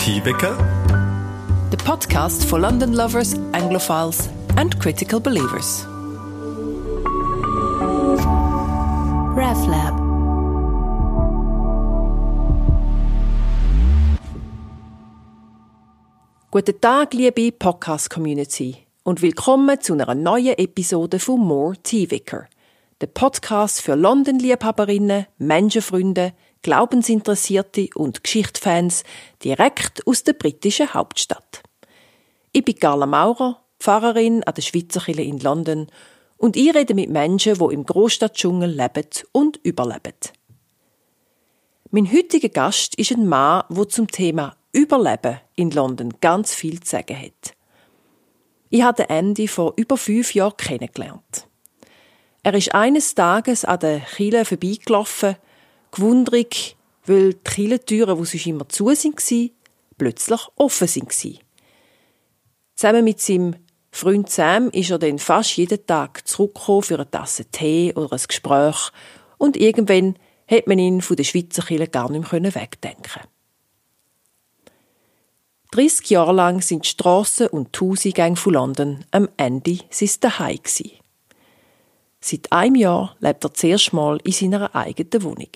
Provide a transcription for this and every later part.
Tibeker, the podcast for London lovers, Anglophiles, and critical believers. RevLab. Guten Tag, liebe Podcast-Community, und willkommen zu einer neuen Episode von More Tea Vicar, der Podcast für London-Liebhaberinnen, Menschenfreunde, Glaubensinteressierte und Geschichtsfans direkt aus der britischen Hauptstadt. Ich bin Carla Maurer, Pfarrerin an der Schweizer Kirche in London und ich rede mit Menschen, die im Großstadtdschungel leben und überleben. Mein heutiger Gast ist ein Mann, der zum Thema Überleben in London ganz viel zu sagen hat. Ich habe Andy vor über fünf Jahren kennengelernt. Er ist eines Tages an der Kille vorbeigelaufen gewundrig, weil die Kirchentüren, die sonst immer zu waren, plötzlich offen waren. Zusammen mit seinem Freund Sam ist er dann fast jeden Tag zurückgekommen für eine Tasse Tee oder ein Gespräch und irgendwann hat man ihn von der Schweizer Kirche gar nicht mehr wegdenken 30 Jahre lang sind die Strassen und die Hausgänge von London am Ende sein Daheim Seit einem Jahr lebt er zuerst mal in seiner eigenen Wohnung.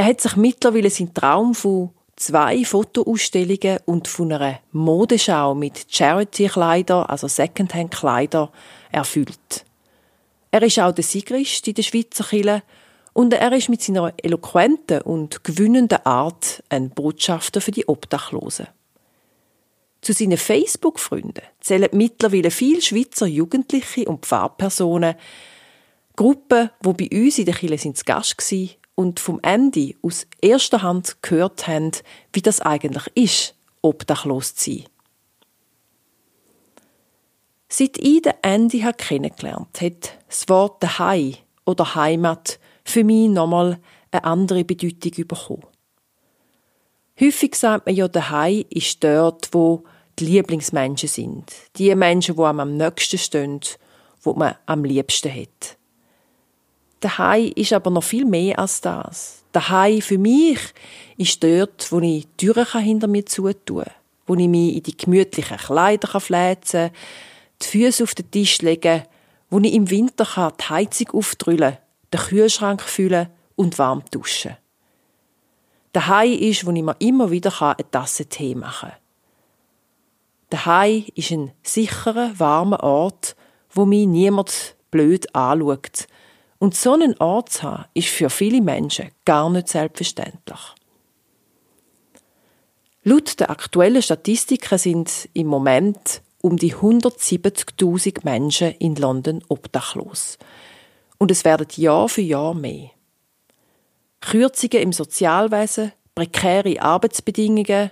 Er hat sich mittlerweile seinen Traum von zwei Fotoausstellungen und von einer Modeschau mit Charity-Kleider, also Secondhand-Kleider, erfüllt. Er ist auch der Sigrist in der Schweizer Kirche und er ist mit seiner eloquenten und gewinnenden Art ein Botschafter für die Obdachlosen. Zu seinen Facebook-Freunden zählen mittlerweile viele Schweizer Jugendliche und Pfarrpersonen, Gruppen, die bei uns in der Kirche sind zu Gast waren und vom Andy aus erster Hand gehört haben, wie das eigentlich ist, obdachlos zu sein. Seit ich den Andy kennengelernt habe, hat das Wort «Daheim» oder «Heimat» für mich nochmal eine andere Bedeutung bekommen. Häufig sagt man ja, «Daheim» ist dort, wo die Lieblingsmenschen sind. Die Menschen, die am nächsten stehen, die man am liebsten hat. Daheim ist aber noch viel mehr als das. Daheim für mich ist dort, wo ich die Türen hinter mir zutun kann, wo ich mich in die gemütlichen Kleider fläzen kann, die Füße auf den Tisch legen, wo ich im Winter die Heizung aufdrüllen, den Kühlschrank füllen und warm duschen. Daheim ist, wo ich mir immer wieder eine Tasse Tee machen kann. Daheim ist ein sicherer, warmer Ort, wo mich niemand blöd anschaut und so einen Ort zu haben, ist für viele Menschen gar nicht selbstverständlich. Laut der aktuellen Statistiken sind im Moment um die 170.000 Menschen in London obdachlos. Und es werden Jahr für Jahr mehr. Kürzungen im Sozialwesen, prekäre Arbeitsbedingungen,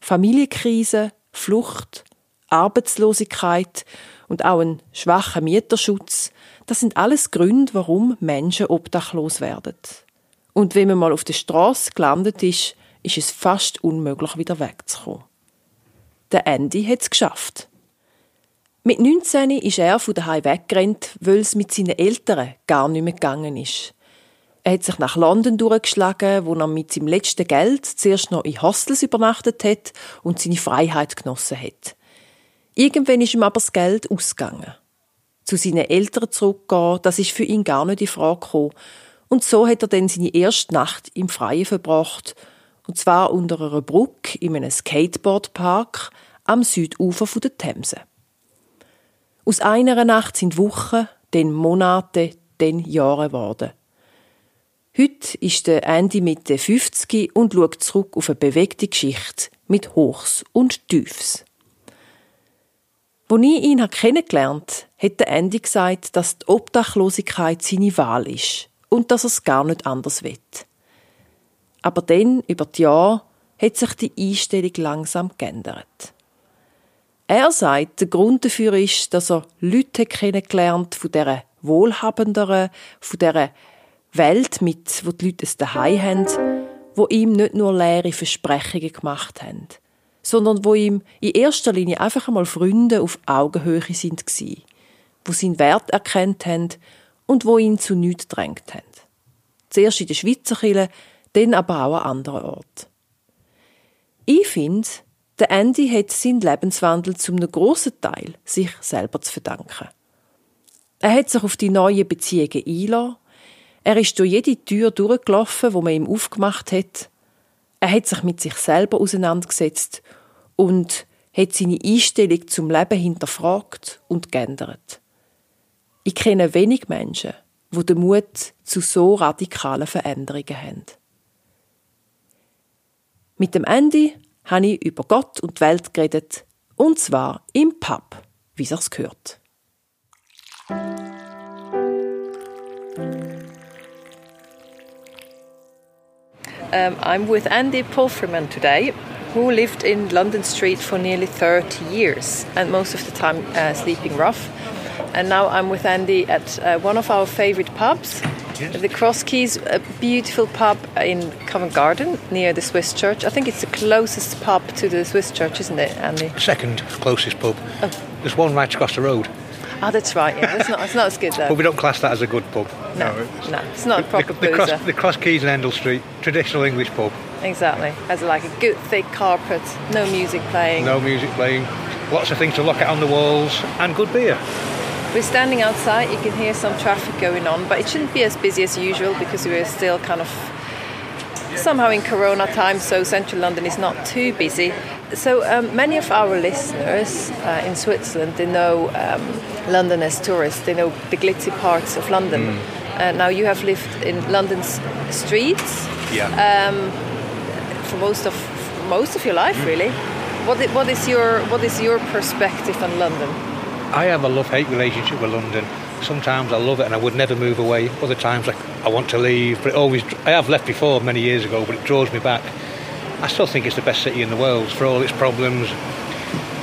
Familienkrise, Flucht, Arbeitslosigkeit und auch ein schwacher Mieterschutz das sind alles Gründe, warum Menschen obdachlos werden. Und wenn man mal auf der Straße gelandet ist, ist es fast unmöglich, wieder wegzukommen. Der Andy hat es geschafft. Mit 19 ist er von daheim weggerannt, weil es mit seinen Eltern gar nicht mehr gegangen ist. Er hat sich nach London durchgeschlagen, wo er mit seinem letzten Geld zuerst noch in Hostels übernachtet hat und seine Freiheit genossen hat. Irgendwann ist ihm aber das Geld ausgegangen zu seinen Eltern zurückgehen, das ist für ihn gar nicht in Frage gekommen. Und so hat er dann seine erste Nacht im Freien verbracht. Und zwar unter einer Brücke in einem Skateboardpark am Südufer der Themse. Aus einer Nacht sind Wochen, dann Monate, dann Jahre geworden. Heute ist der Andy Mitte 50 und schaut zurück auf eine bewegte Geschichte mit Hochs und Tiefs. Als ich ihn kennengelernt habe, hat Andy gesagt, dass die Obdachlosigkeit seine Wahl ist und dass er es gar nicht anders will. Aber dann, über die Jahre, hat sich die Einstellung langsam geändert. Er sagt, der Grund dafür ist, dass er Leute kennengelernt von dieser wohlhabenderen, von dieser Welt, mit, wo die Leute es daheim haben, wo ihm nicht nur leere Versprechungen gemacht haben, sondern wo ihm in erster Linie einfach einmal Freunde auf Augenhöhe sind gsi, wo seinen Wert erkannt haben und wo ihn zu nichts drängt haben. Zuerst in der Schweizer Kirche, dann aber auch an anderen Ort. Ich finde, der Andy hat seinen Lebenswandel zum einem grossen Teil sich selber zu verdanken. Er hat sich auf die neuen Beziehungen eingelassen. Er ist durch jede Tür durchgelaufen, wo man ihm aufgemacht hat. Er hat sich mit sich selber auseinandergesetzt und hat seine Einstellung zum Leben hinterfragt und geändert. Ich kenne wenig Menschen, die den Mut zu so radikalen Veränderungen haben. Mit dem Ende habe ich über Gott und die Welt geredet, und zwar im Pub, wie sich's gehört. Um, I'm with Andy Pulfreman today, who lived in London Street for nearly 30 years, and most of the time uh, sleeping rough. And now I'm with Andy at uh, one of our favourite pubs, yes. the Cross Keys, a beautiful pub in Covent Garden near the Swiss Church. I think it's the closest pub to the Swiss Church, isn't it, Andy? Second closest pub. Oh. There's one right across the road. Oh, that's right. Yeah, it's not. It's not as good though. but we don't class that as a good pub. No, no, it's, no, it's not a proper the, the, cross, the Cross Keys and Endell Street, traditional English pub. Exactly. Has like a good thick carpet, no music playing. No music playing. Lots of things to look at on the walls, and good beer. We're standing outside. You can hear some traffic going on, but it shouldn't be as busy as usual because we're still kind of somehow in Corona time, so central London is not too busy. So um, many of our listeners uh, in Switzerland they know um, London as tourists. They know the glitzy parts of London. Mm. Uh, now you have lived in London's streets yeah. um, for most of most of your life, mm. really. What, what is your what is your perspective on London? I have a love-hate relationship with London. Sometimes I love it and I would never move away. Other times I, I want to leave, but it always I have left before many years ago, but it draws me back. I still think it's the best city in the world for all its problems.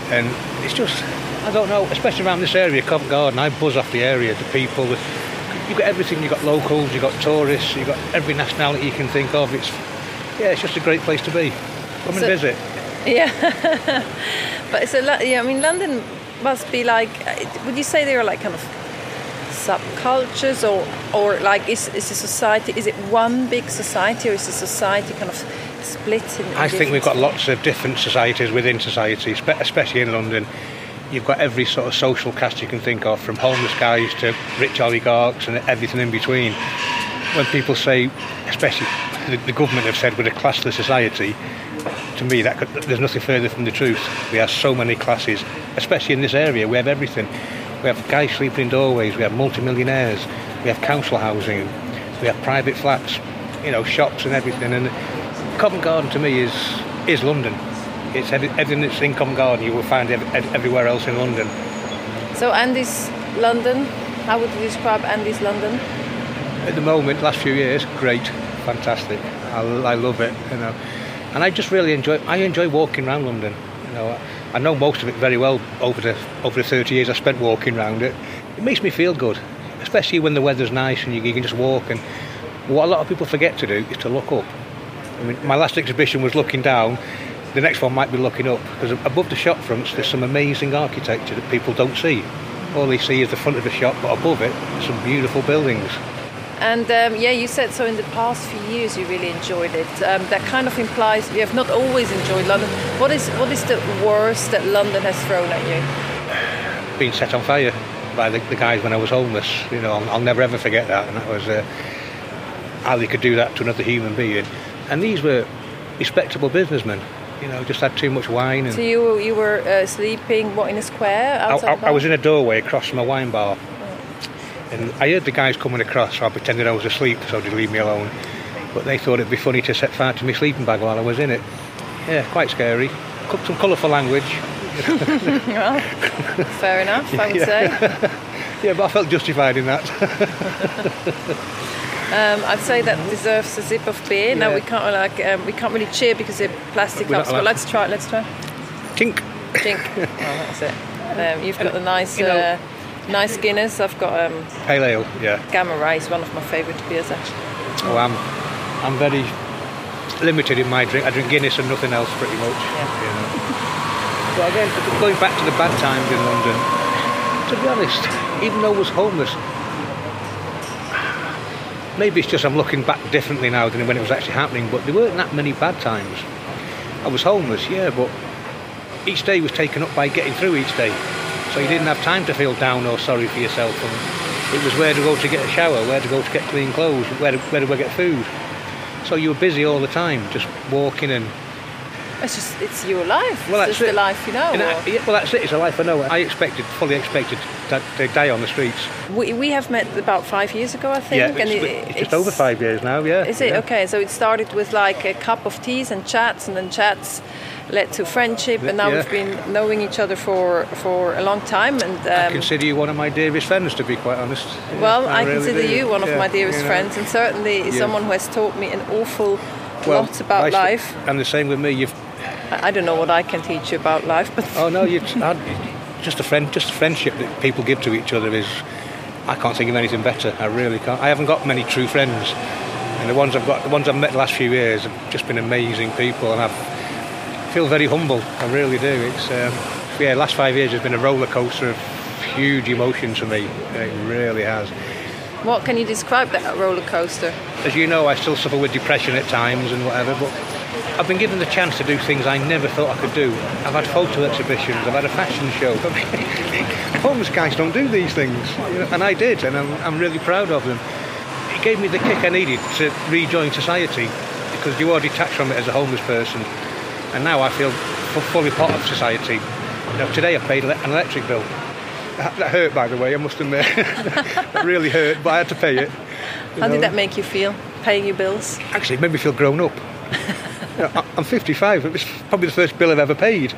And it's just, I don't know, especially around this area, Covent Garden, I buzz off the area, the people. You've got everything, you've got locals, you've got tourists, you've got every nationality you can think of. It's, yeah, it's just a great place to be. Come so, and visit. Yeah. but it's a lot, yeah, I mean, London must be like, would you say they are like kind of subcultures or or like is, is a society is it one big society or is a society kind of split I think we've got lots of different societies within societies especially in London. You've got every sort of social caste you can think of from homeless guys to rich oligarchs and everything in between. When people say especially the, the government have said we're a classless society to me that could, there's nothing further from the truth. We have so many classes especially in this area. We have everything. We have guys sleeping in doorways, we have multimillionaires, we have council housing, we have private flats, you know, shops and everything. And Covent Garden to me is is London. It's everything that's in Covent Garden you will find everywhere else in London. So Andy's London, how would you describe Andy's London? At the moment, last few years, great, fantastic. I, I love it, you know, and I just really enjoy. I enjoy walking around London. You know, I know most of it very well over the over the 30 years I spent walking around it. It makes me feel good, especially when the weather's nice and you, you can just walk. And what a lot of people forget to do is to look up. I mean, my last exhibition was looking down. The next one might be looking up because above the shop fronts there's some amazing architecture that people don't see. All they see is the front of the shop, but above it, some beautiful buildings. And um, yeah, you said so in the past few years you really enjoyed it. Um, that kind of implies you have not always enjoyed London. What is what is the worst that London has thrown at you? Being set on fire by the, the guys when I was homeless. You know, I'll, I'll, never ever forget that. And that was uh, how they could do that to another human being. And these were respectable businessmen. You know, just had too much wine. And so you you were uh, sleeping what in a square? I, I, I was in a doorway across from a wine bar and I heard the guys coming across, so I pretended I was asleep, so they'd leave me alone. But they thought it'd be funny to set fire to my sleeping bag while I was in it. Yeah, quite scary. Some colourful language. well, fair enough, I would yeah. say. yeah, but I felt justified in that. Um, I'd say that deserves a sip of beer. Yeah. Now we can't like um, we can't really cheer because they're plastic cups. But let's try. it. Let's try. Tink. Tink. oh, that's it. Um, you've got the nice. You know, uh, Nice Guinness. I've got um, pale ale. Yeah. Gamma Ray is one of my favourite beers actually. Oh, I'm I'm very limited in my drink. I drink Guinness and nothing else pretty much. Yeah. You know. but again, going back to the bad times in London. To be honest, even though I was homeless, maybe it's just I'm looking back differently now than when it was actually happening. But there weren't that many bad times. I was homeless, yeah, but each day was taken up by getting through each day. So you didn't have time to feel down or sorry for yourself. And it was where to go to get a shower, where to go to get clean clothes, where to, where to go get food. So you were busy all the time, just walking and It's just it's your life. Well, it's just the life you know. I- yeah, well, that's it. It's a life I know. I expected, fully expected, to, to die on the streets. We, we have met about five years ago, I think. yeah, and it's, it- it's just over five years now. Yeah. Is it yeah. okay? So it started with like a cup of teas and chats, and then chats led to friendship, and now Yeah. we've been knowing each other for for a long time. And I um, consider you one of my dearest friends, to be quite honest. Yeah, well, I, really consider do. you one of Yeah, my dearest you know. friends, and certainly someone who has taught me an awful Well, lot about I life. And the same with me. You've I I don't know what I can teach you about life, but oh no, had just a friend, just a friendship that people give to each other is. I can't think of anything better. I really can't. I haven't got many true friends, and the ones I've got, the ones I've met the last few years, have just been amazing people, and I've feel very humble. I really do. It's um, yeah, last five years has been a roller coaster of huge emotions for me. It really has. what can you describe that roller coaster? As you know, I still suffer with depression at times and whatever, but I've been given the chance to do things I never thought I could do. I've had photo exhibitions, I've had a fashion show. Homeless guys don't do these things, and I did, and I'm, I'm really proud of them. It gave me the kick I needed to rejoin society because you are detached from it as a homeless person, and now I feel fully part of society. Know, today I paid an electric bill. That that hurt, by the way, I must admit. that really hurt, but I had to pay it. How know. did that make you feel? Paying your bills? Actually, it made me feel grown up. You know, I- I'm 55. It was probably the first bill I've ever paid,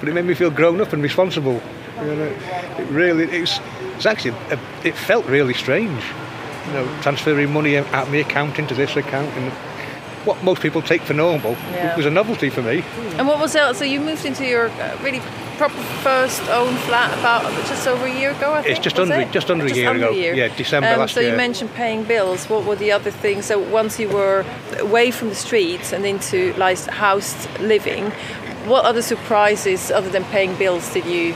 but it made me feel grown up and responsible. You know, it really, it's, it's actually, a, it felt really strange. You know, transferring money out of my account into this account, and what most people take for normal Yeah. it was a novelty for me. And what was that? So you moved into your uh, really proper first own flat about just over a year ago, I think. It's just under- it? just under a year ago. Yeah, December um, last so year. you mentioned paying bills. What were the other things? So once you were away from the streets and into like housed living, what other surprises other than paying bills did you?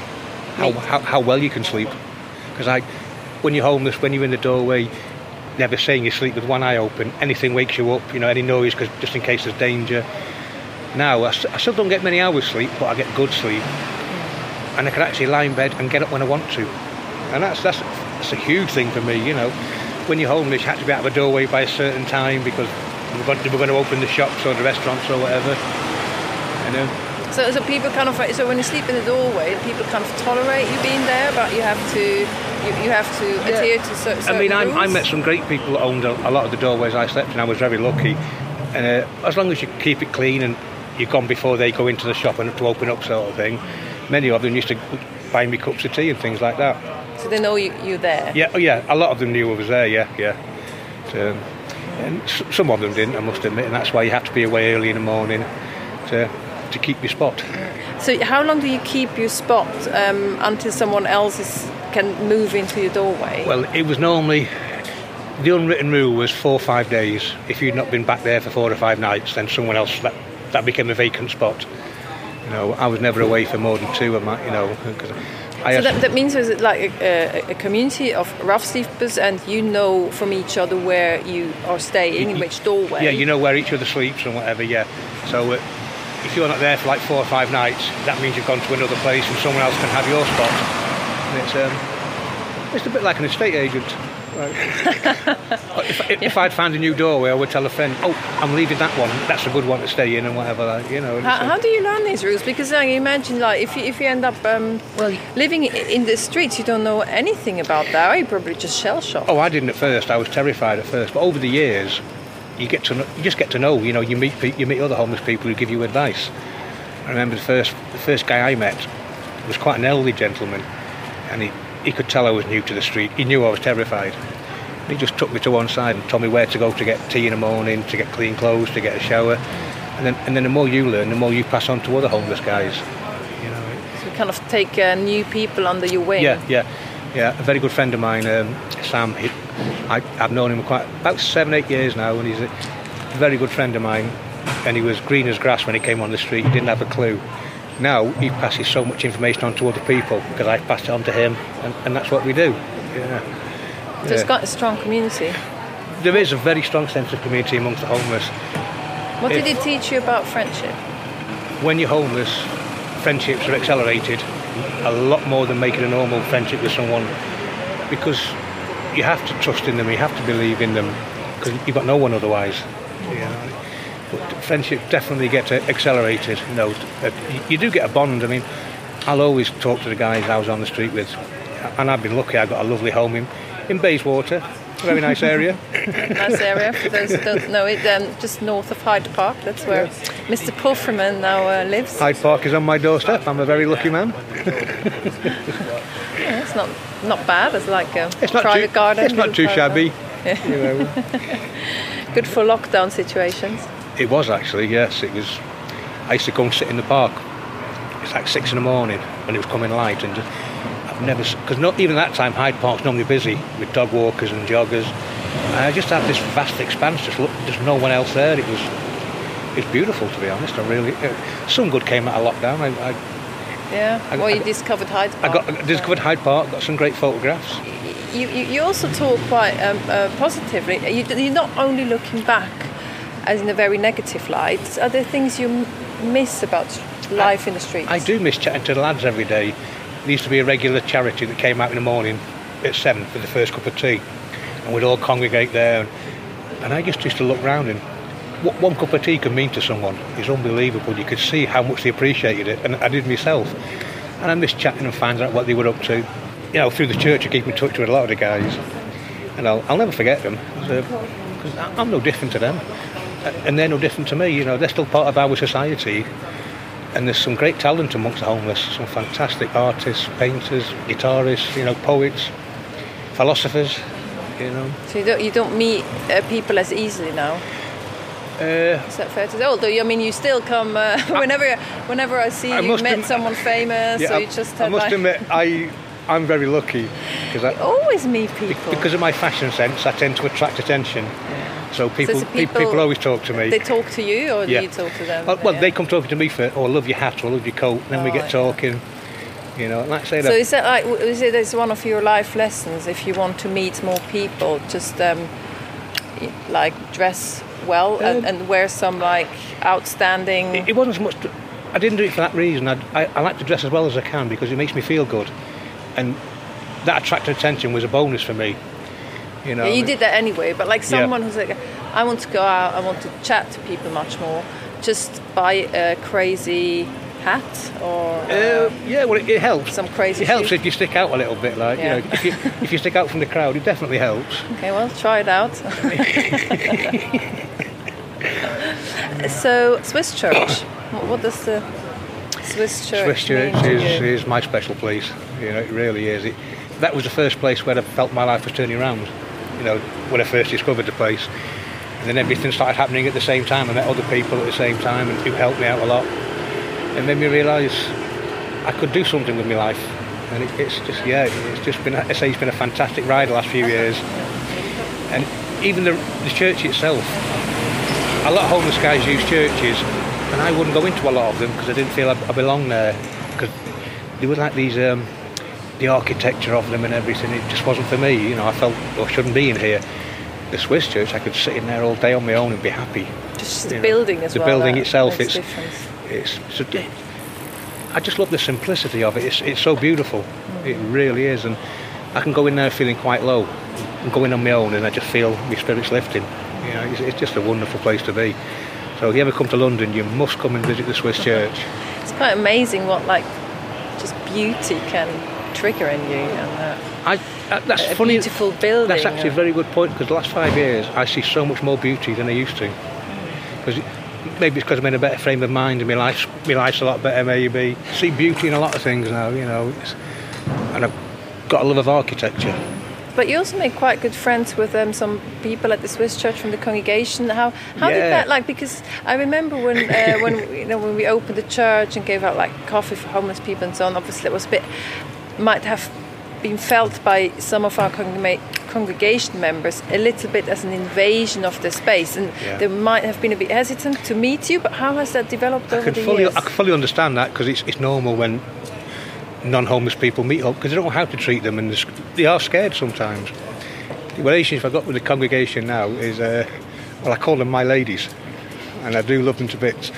how, how, how well you can sleep. Because I, when you're homeless, when you're in the doorway, never saying you sleep with one eye open. Anything wakes you up, you know, any noise, cause just in case there's danger. Now, I still don't get many hours sleep, but I get good sleep. And I can actually lie in bed and get up when I want to. And that's, that's, that's a huge thing for me, you know. When you're homeless, you have to be out of the doorway by a certain time because we're going, we're going to open the shops or the restaurants or whatever. You know. So, so people kind of so when you sleep in the doorway, people kind of tolerate you being there, but you have to you, you have to adhere to cer- certain I mean, I, I met some great people that owned a, a lot of the doorways I slept in. I was very lucky. And uh, as long as you keep it clean and you're gone before they go into the shop and to open up, sort of thing, many of them used to buy me cups of tea and things like that. So they know you, you're there. Yeah, oh yeah, a lot of them knew I was there. Yeah, yeah. So, and s- some of them didn't, I must admit, and that's why you have to be away early in the morning to to keep your spot. So how long do you keep your spot um, until someone else is, can move into your doorway? Well, it was normally the unwritten rule was four or five days. If you'd not been back there for four or five nights, then someone else that that became a vacant spot. You know, I was never away for more than two. of my, you know, 'cause I so that, that means there's like a, a, community of rough sleepers, and you know from each other where you are staying, in which doorway. yeah, you know where each other sleeps and whatever. Yeah, so. Uh, if you're not there for like four or five nights, that means you've gone to another place and someone else can have your spot. And it's um, it's a bit like an estate agent. Like, if, if, if I'd found a new doorway, I would tell a friend, "Oh, I'm leaving that one. That's a good one to stay in," and whatever. Like, you know. How, it's, how do you learn these rules? Because I imagine, like, if you, if you end up um, living in the streets, you don't know anything about that. You probably just shell shocked. Oh, I didn't at first. I was terrified at first, but over the years, you get to know, you just get to know. You know, you meet you meet other homeless people who give you advice. I remember the first the first guy I met was quite an elderly gentleman, and he he could tell I was new to the street. He knew I was terrified. He just took me to one side and told me where to go to get tea in the morning, to get clean clothes, to get a shower, and then and then the more you learn, the more you pass on to other homeless guys. You know, So you kind of take uh, new people under your wing. yeah, yeah, yeah. A very good friend of mine, um, Sam. He, I, I've known him quite about seven, eight years now, and he's a very good friend of mine. And he was green as grass when he came on the street. He didn't have a clue. Now he passes so much information on to other people because I passed it on to him, and, and that's what we do. Yeah. So it's Yeah. got a strong community. There is a very strong sense of community amongst the homeless. What did If- it teach you about friendship? when you're homeless, friendships are accelerated a lot more than making a normal friendship with someone because you have to trust in them, you have to believe in them because you've got no one otherwise. You know? But friendship definitely gets accelerated. You know, you do get a bond. I mean, I'll always talk to the guys I was on the street with, and I've been lucky. I got a lovely home in in Bayswater, very nice area. nice area for those who don't know it. Um, just north of Hyde Park. That's where yes. Mr. Pufferman now uh, lives. Hyde Park is on my doorstep. I'm a very lucky man. yeah, it's not not bad. It's like a it's private too, garden. It's not too shabby. Yeah. You know. Good for lockdown situations. It was actually. Yes, it was. I used to go and sit in the park. It's like six in the morning when it was coming light, and just never because not even that time Hyde Park's normally busy with dog walkers and joggers. And I just had this vast expanse. Just look, there's no one else there. It was it's beautiful to be honest. I really uh, some good came out of lockdown. I, I yeah. I, well, you I, discovered Hyde Park. I got I discovered Hyde Park. Got some great photographs. You, you, you also talk quite um, uh, positively. You, you're not only looking back as in a very negative light. Are there things you miss about life in the streets? I do miss chatting to the lads every day there used to be a regular charity that came out in the morning at seven for the first cup of tea, and we'd all congregate there. And I just used to look round and what one cup of tea could mean to someone is unbelievable. You could see how much they appreciated it, and I did myself. And I missed chatting and finding out what they were up to. You know, through the church, I keep in touch with a lot of the guys, and I'll, I'll never forget them because I'm no different to them, and they're no different to me. You know, they're still part of our society, and there's some great talent amongst the homeless, some fantastic artists, painters, guitarists, you know, poets, philosophers, you know. So you don't, you don't meet uh, people as easily now? Uh, Is that fair to say? Although I mean, you still come uh, whenever whenever I see I you met someone famous, yeah, or you just I must like... admit, I I'm very lucky because I always meet people because of my fashion sense. I tend to attract attention. Yeah. So people, so people, people, always talk to me. They talk to you, or yeah. do you talk to them? Well, well yeah. they come talking to me for, oh, I love your hat, or I love your coat. And then oh, we get talking. You know, like say. So is that like is it is one of your life lessons? If you want to meet more people, just um, like dress well um, and, and, wear some like outstanding. It, it wasn't so much. To, I didn't do it for that reason. I, I, I like to dress as well as I can because it makes me feel good, and that attracted attention was a bonus for me. You know, yeah, you did that anyway. But like someone yeah. who's like, I want to go out, I want to chat to people much more. Just buy a crazy hat or uh, uh, yeah, well, it, it, helps. Some crazy. It helps if you stick out a little bit, like yeah. you know, if you if you stick out from the crowd, it definitely helps. Okay, well, try it out. so, Swiss Church. What does the Swiss Church? Swiss Church is, is my special place. You know, it really is. It, that was the first place where I felt my life was turning around you know, when I first discovered the place. And then everything started happening at the same time. I met other people at the same time and who helped me out a lot. It made me realise I could do something with my life. And it, it's just, yeah, it's just been, I say it's been a fantastic ride the last few years. And even the, the church itself, a lot of homeless guys use churches, and I wouldn't go into a lot of them because I didn't feel I, I belonged there. Because they were like these um, the architecture of them and everything, it just wasn't for me. You know, I felt I shouldn't be in here. The Swiss church, I could sit in there all day on my own and be happy. Just the know. building as the well. The building itself, it's, it's, it's, I just love the simplicity of it. It's, it's so beautiful. Mm. It really is. And I can go in there feeling quite low and go in on my own and I just feel my spirits lifting. You know, it's, it's just a wonderful place to be. So if you ever come to London, you must come and visit the Swiss church. It's quite amazing what like just beauty can trigger in you. And, uh, I, uh, that's a funny. Beautiful building. That's actually a very good point because the last five years I see so much more beauty than I used to. Because maybe it's because I'm in a better frame of mind and my life's my life's a lot better. Maybe see beauty in a lot of things now. You know, and I've got a love of architecture. But you also made quite good friends with um, some people at the Swiss Church from the congregation. How how yeah. did that like? Because I remember when uh, when you know when we opened the church and gave out like coffee for homeless people and so on. Obviously, it was a bit might have been felt by some of our congregation members a little bit as an invasion of the space, and yeah. they might have been a bit hesitant to meet you. But how has that developed over the fully, years? I can fully understand that because it's, it's normal when non-homeless people meet up because they don't know how to treat them, and they are scared sometimes. The relationship I've got with the congregation now is, uh, well, I call them my ladies, and I do love them to bits.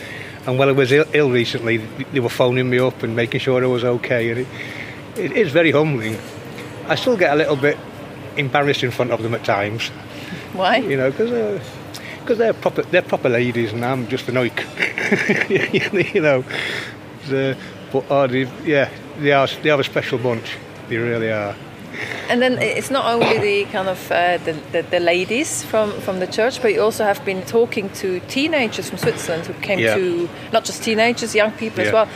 And while I was Ill, Ill recently, they were phoning me up and making sure I was okay. It, is very humbling. I still get a little bit embarrassed in front of them at times. Why? You know, because uh, cause they're proper they're proper ladies and I'm just an oik. you know, the, but oh, they, yeah, they are they are a special bunch. They really are. And then it's not only the kind of uh, the, the, the, ladies from, from the church, but you also have been talking to teenagers from Switzerland who came yeah. to not just teenagers, young people yeah. as well,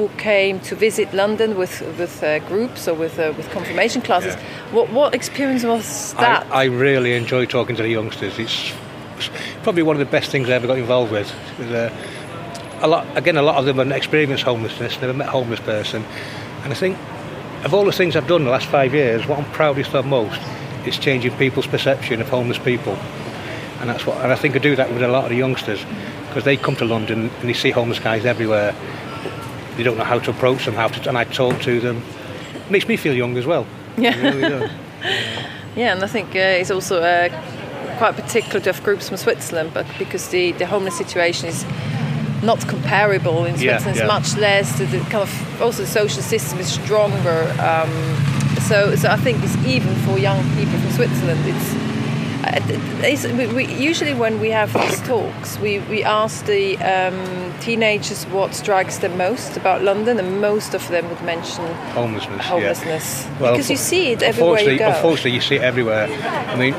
who came to visit London with with uh, groups or with uh, with confirmation classes. Yeah. What what experience was that? I, I really enjoy talking to the youngsters. It's probably one of the best things I ever got involved with. Uh, a lot again, a lot of them have experienced homelessness, never met a homeless person, and I think of all the things I've done in the last five years, what I'm proudest of most is changing people's perception of homeless people. And that's what, and I think I do that with a lot of the youngsters because they come to London and they see homeless guys everywhere. They don't know how to approach them, how to, and I talk to them. It makes me feel young as well. Yeah. Really yeah, and I think uh, it's also uh, quite particular to have groups from Switzerland, but because the, the homeless situation is not comparable in Switzerland. Yeah, yeah. It's much less. The, kind of also the social system is stronger. Um, so, so I think it's even for young people from Switzerland. It's uh, we, usually when we have these talks, we, we ask the um, teenagers what strikes them most about London, and most of them would mention homelessness. Homelessness, yeah. well, because you see it everywhere you go. Unfortunately, you see it everywhere. I mean,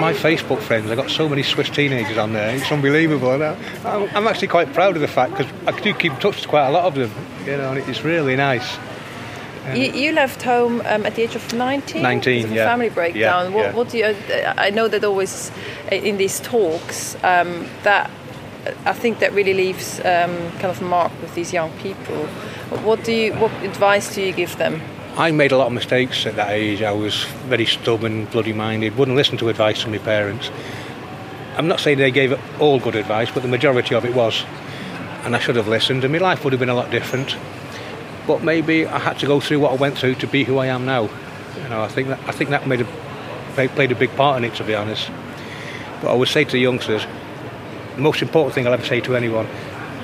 my Facebook friends, I've got so many Swiss teenagers on there. It's unbelievable. And I'm, I'm actually quite proud of the fact because I do keep in touch with quite a lot of them. You know, and it's really nice. You, you, left home um, at the age of 19? 19, yeah. family breakdown. Yeah, what, yeah. what, do you, uh, I know that always in these talks um, that I think that really leaves um, kind of mark with these young people. What do you, what advice do you give them? I made a lot of mistakes at that age. I was very stubborn, bloody minded, wouldn't listen to advice from my parents. I'm not saying they gave all good advice, but the majority of it was. And I should have listened, and my life would have been a lot different but maybe I had to go through what I went through to be who I am now. You know, I think that I think that made a played a big part in it, to be honest. But I would say to youngsters, the most important thing I'll ever say to anyone: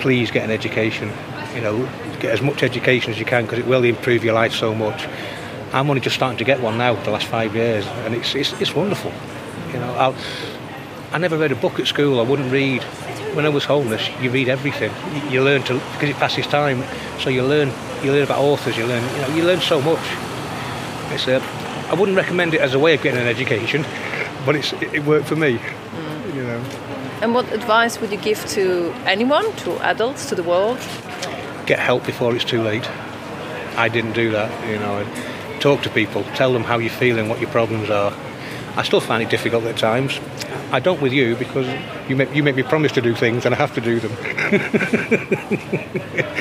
please get an education. You know, get as much education as you can because it will improve your life so much. I'm only just starting to get one now, the last five years, and it's it's, it's wonderful. You know, I'll, I never read a book at school. I wouldn't read. When I was homeless, you read everything. You learn to because it passes time. So you learn you learn about authors, you learn, you know, you learn so much. It's a, I wouldn't recommend it as a way of getting an education, but it's, it, it worked for me. Mm. You know. And what advice would you give to anyone, to adults, to the world? Get help before it's too late. I didn't do that, you know. Talk to people, tell them how you're feeling, what your problems are. I still find it difficult at times. I don't with you because you make, you make me promise to do things and I have to do them.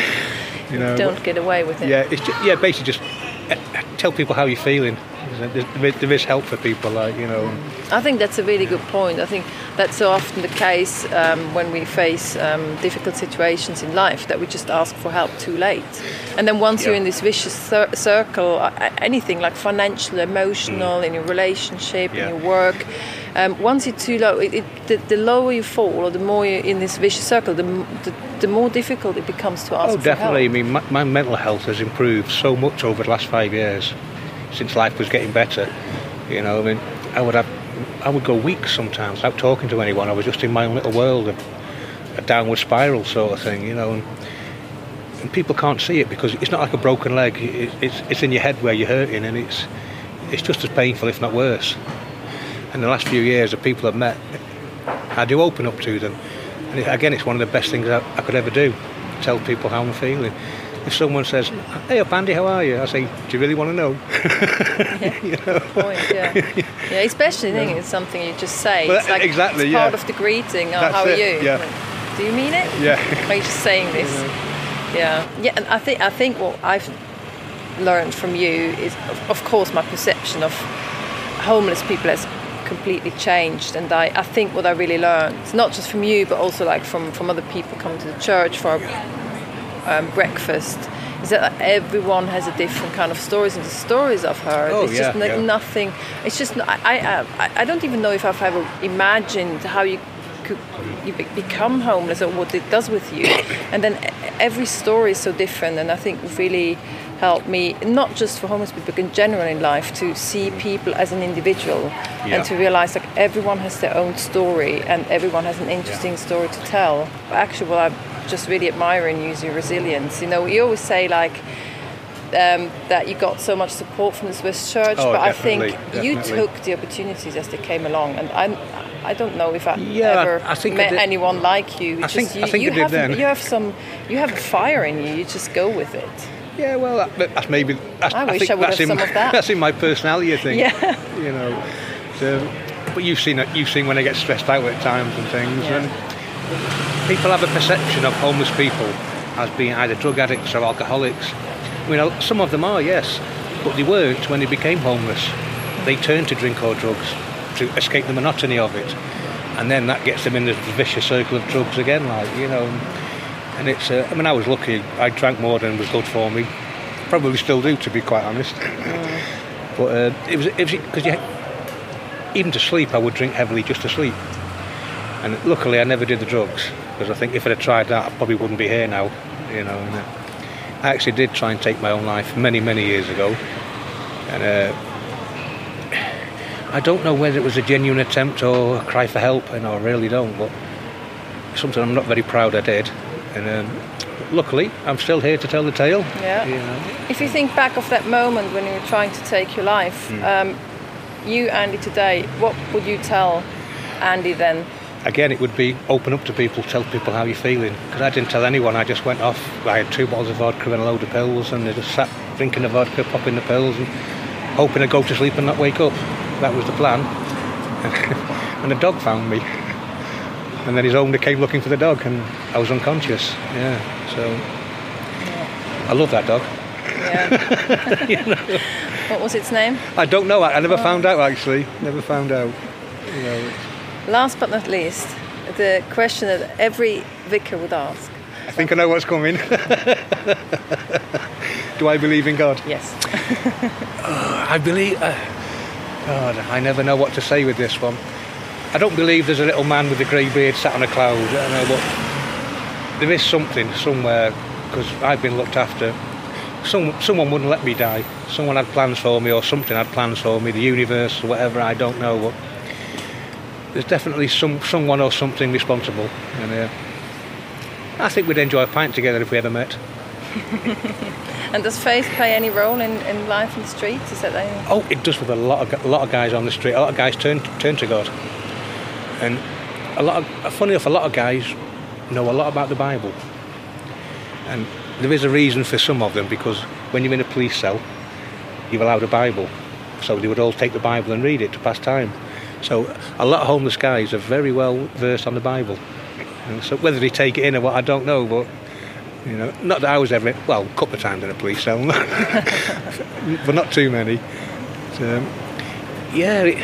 You know, don't get away with it. Yeah, it's just, yeah, basically just eh, tell people how you're feeling. There is help for people, like you know. I think that's a really good point. I think that's so often the case um, when we face um, difficult situations in life that we just ask for help too late, and then once yeah. you're in this vicious cir- circle, anything like financial, emotional, mm. in your relationship, yeah. in your work um, once you're too low, it, it, the, the, lower you fall, or the more you're in this vicious circle, the, the, the more difficult it becomes to ask oh, definitely. I mean, my, my, mental health has improved so much over the last five years since life was getting better. You know, I mean, I would have, I would go weeks sometimes without talking to anyone. I was just in my own little world, a, a downward spiral sort of thing. You know. And, and people can't see it because it's not like a broken leg. It, it's, it's in your head where you're hurting, and it's it's just as painful, if not worse in the last few years the people I've met, I do open up to them. And again, it's one of the best things I, I could ever do, tell people how I'm feeling. If someone says, "Hey, up Andy, how are you?" I say, "Do you really want to know?" yeah. you know? Point, yeah. yeah, especially yeah. think it's something you just say. Well, it's like exactly, it's part of the greeting. Oh, how are it. you? Yeah. Like, do you mean it? Yeah. are you just saying this? Yeah. Yeah, and I think I think what I've learned from you is, of course, my perception of homeless people as completely changed. And I, I think what I really learned, not just from you, but also like from, from other people coming to the church for um, breakfast, is that everyone has a different kind of stories. And the stories I've heard, oh, it's yeah, just yeah. nothing. It's just I, I I don't even know if I've ever imagined how you could you be- become homeless or what it does with you. And then every story is so different, and I think really helped me not just for homeless people, but in general in life to see people as an individual Yeah. and to realize like everyone has their own story and everyone has an interesting story to tell. Actually, what I just really admire in you is your resilience. You know, you always say like um, that you got so much support from the Swiss Church, Oh, but I think definitely, you took the opportunities as they came along, and I, I don't know if I Yeah, ever I think met anyone like you. I think- just I you, think you I did have then. you have some you have a fire in you. You just go with it. Yeah, well, that, that's maybe. That's, I wish think I would have in, some of that. That's in my personality, I think. Yeah. You know, so, but you've seen it. You've seen when I get stressed out at times and things, Yeah. and people have a perception of homeless people as being either drug addicts or alcoholics. You know, some of them are, yes, but they weren't when they became homeless. They turned to drink or drugs to escape the monotony of it, and then that gets them in the vicious circle of drugs again. Like you know, and it's. Uh, I mean, I was lucky. I drank more than was good for me. Probably still do, to be quite honest. but uh, it was it was because even to sleep, I would drink heavily just to sleep. And luckily, I never did the drugs because I think if I'd have tried that, I probably wouldn't be here now. You know. And, uh, I actually did try and take my own life many, many years ago, and uh, I don't know whether it was a genuine attempt or a cry for help, and I really don't. But something I'm not very proud I did, and um, luckily, I'm still here to tell the tale. Yeah. You know. If you think back of that moment when you were trying to take your life, Hmm. um, you Andy today, what would you tell Andy then? Again, it would be open up to people, tell people how you're feeling. Because I didn't tell anyone. I just went off. I had two bottles of vodka and a load of pills, and I just sat drinking the vodka, popping the pills, and hoping to go to sleep and not wake up. That was the plan. and the dog found me. And then his owner came looking for the dog, and I was unconscious. Yeah. So I love that dog. Yeah. What was its name? I don't know. I, I never found out actually. Never found out. You know, Last but not least, the question that every vicar would ask. I think I know what's coming. Do I believe in God? Yes. I believe. Uh, God, I never know what to say with this one. I don't believe there's a little man with a grey beard sat on a cloud. I don't know what. There is something somewhere because I've been looked after. Some, someone wouldn't let me die. Someone had plans for me, or something had plans for me. The universe, or whatever. I don't know. But there's definitely some someone or something responsible. And uh, I think we'd enjoy a pint together if we ever met. And does faith play any role in, in life in the streets? Is that any? Oh, it does with a lot of a lot of guys on the street. A lot of guys turn turn to God, and a lot of funny enough, a lot of guys know a lot about the Bible, and there is a reason for some of them because when you're in a police cell, you're allowed a Bible, so they would all take the Bible and read it to pass time. So a lot of homeless guys are very well versed on the Bible, and so whether they take it in or what, I don't know, but. You know, not that I was ever well, a couple of times in a police cell, but not too many. So, yeah, it,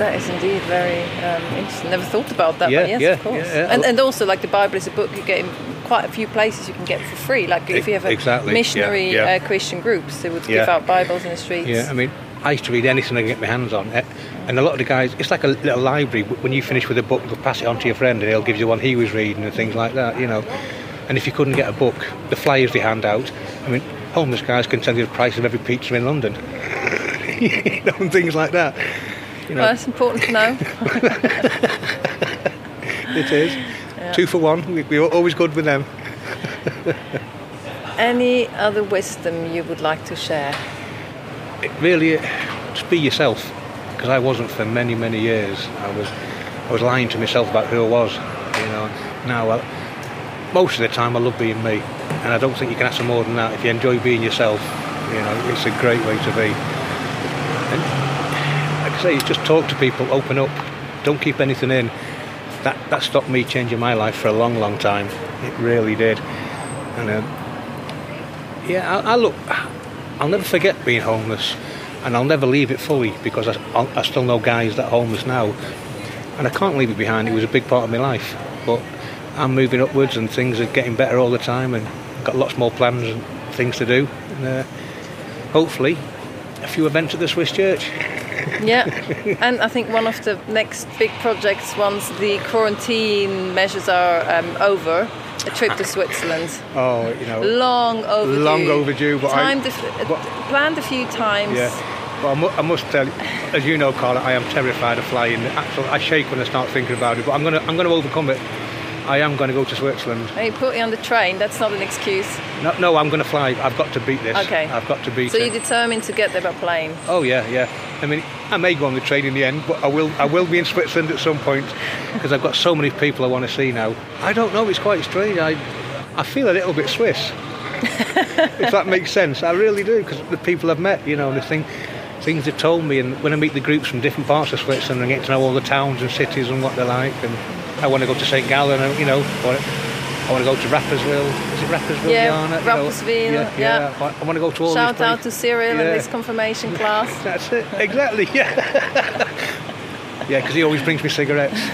That is indeed very um, interesting. Never thought about that, Yeah, but yes, yeah, of course. yeah, yeah. And, and also, like the Bible is a book you get in quite a few places you can get for free. Like if you have a Exactly, yeah, missionary yeah. Uh, Christian groups, they would Yeah. give out Bibles in the streets. yeah. I mean, I used to read anything I could get my hands on, eh, and a lot of the guys, it's like a little library. When you finish with a book, they'll pass it on to your friend, and he'll give you one he was reading and things like that. You know, and if you couldn't get a book, the flyers they hand out. I mean, homeless guys can tell you the price of every pizza in London, you know, and things like that. You know, Well, that's important to know. it is two for one. We, we're always good with them. Any other wisdom you would like to share? Really just be yourself because I wasn't for many many years. I was I was lying to myself about who I was you know. Now I, most of the time I love being me and I don't think you can ask for more than that. If you enjoy being yourself you know it's a great way to be. And like I say just talk to people open up don't keep anything in. That that stopped me changing my life for a long long time. It really did. And um, yeah I, I look I'll never forget being homeless, and I'll never leave it fully because I, I- still know guys that are homeless now, and I can't leave it behind. It was a big part of my life, but I'm moving upwards, and things are getting better all the time, and I've got lots more plans and things to do, and uh, hopefully a few events at the Swiss Church. yeah, and I think one of the next big projects once the quarantine measures are um, over, a trip to Switzerland. Oh, you know, long overdue. Long overdue, but Timed I, a, but, planned a few times. Yeah. But I, mu- I must tell you, as you know, Carla, I am terrified of flying. Absolutely, I shake when I start thinking about it. But I'm gonna, I'm gonna overcome it. I am going to go to Switzerland. Hey, put you on the train. That's not an excuse. No, no, I'm going to fly. I've got to beat this. Okay. I've got to beat So it. you're determined to get there by plane. Oh yeah, yeah. I mean, I may go on the train in the end, but I will. I will be in Switzerland at some point because I've got so many people I want to see now. I don't know. It's quite strange. I, I feel a little bit Swiss. if that makes sense, I really do because the people I've met, you know, the thing, things they've told me, and when I meet the groups from different parts of Switzerland and get to know all the towns and cities and what they're like, and I want to go to St Gallen, you know, or I want to go to Rapperswil. Is it Rapperswil? Yeah? You know, Rapperswil, yeah, yeah. I want to go to all Shout out to. Cyril and Yeah. his confirmation class. That's it, exactly, yeah. yeah, because he always brings me cigarettes.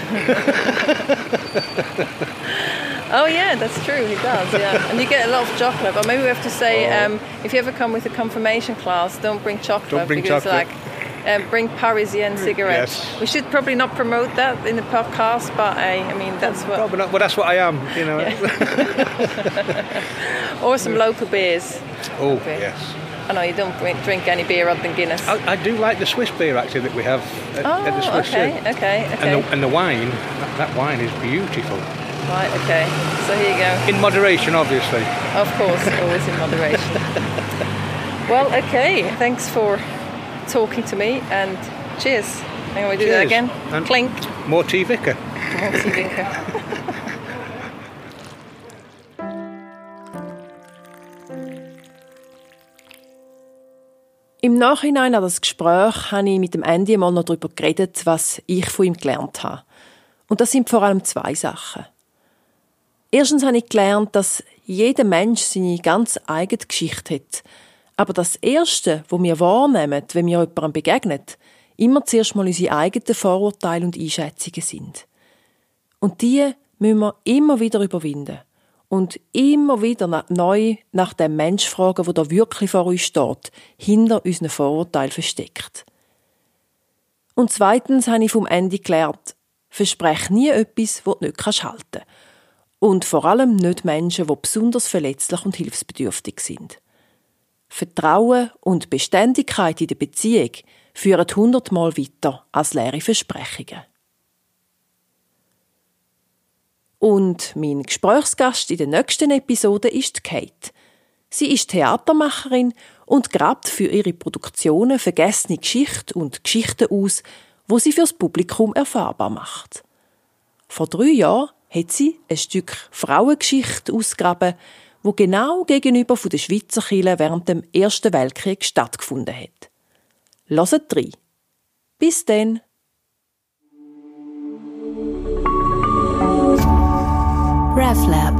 Oh yeah, that's true. He does. Yeah, and you get a lot of chocolate. But maybe we have to say, Oh. um, if you ever come with a confirmation class, don't bring chocolate Don't bring because chocolate. like. Um, bring Parisienne cigarettes. Yes. We should probably not promote that in the podcast, but I, I mean that's what. Oh, but, but that's what I am, you know. Or some local beers. oh, Okay. yes. I know you don't drink, drink any beer other than Guinness. I, I do like the Swiss beer actually that we have at, oh, at the Swiss okay, okay, okay. And the, and the wine, that, that wine is beautiful. Right, okay. So here you go. In moderation, obviously. Of course, always in moderation. well, okay. Thanks for talking to me and cheers. Hang on, we do that Cheers. again. And- Clink. More tea vicar. Morty Vinker. Im Nachhinein an das Gespräch habe ich mit dem Andy mal noch darüber geredet, was ich von ihm gelernt habe. Und das sind vor allem zwei Sachen. Erstens habe ich gelernt, dass jeder Mensch seine ganz eigene Geschichte hat. Aber das Erste, wo wir wahrnehmen, wenn wir jemandem begegnen, immer zuerst mal unsere eigenen Vorurteile und Einschätzungen sind. Und die müssen wir immer wieder überwinden. Und immer wieder neu nach dem Mensch fragen, der da wirklich vor uns steht, hinter unseren Vorurteilen versteckt. Und zweitens habe ich vom Ende gelernt, versprech nie etwas, das du nicht kannst halten Und vor allem nicht Menschen, die besonders verletzlich und hilfsbedürftig sind. Vertrauen und Beständigkeit in der Beziehung führen hundertmal weiter als leere Versprechungen. Und mein Gesprächsgast in der nächsten Episode ist Kate. Sie ist Theatermacherin und grabt für ihre Produktionen vergessene Geschichten und Geschichten aus, wo sie fürs Publikum erfahrbar macht. Vor drei Jahren hat sie ein Stück Frauengeschichte ausgegraben, wo genau gegenüber von der Schweizer Kirche während dem Ersten Weltkrieg stattgefunden hat. Hört rein. Bis dann. RefLab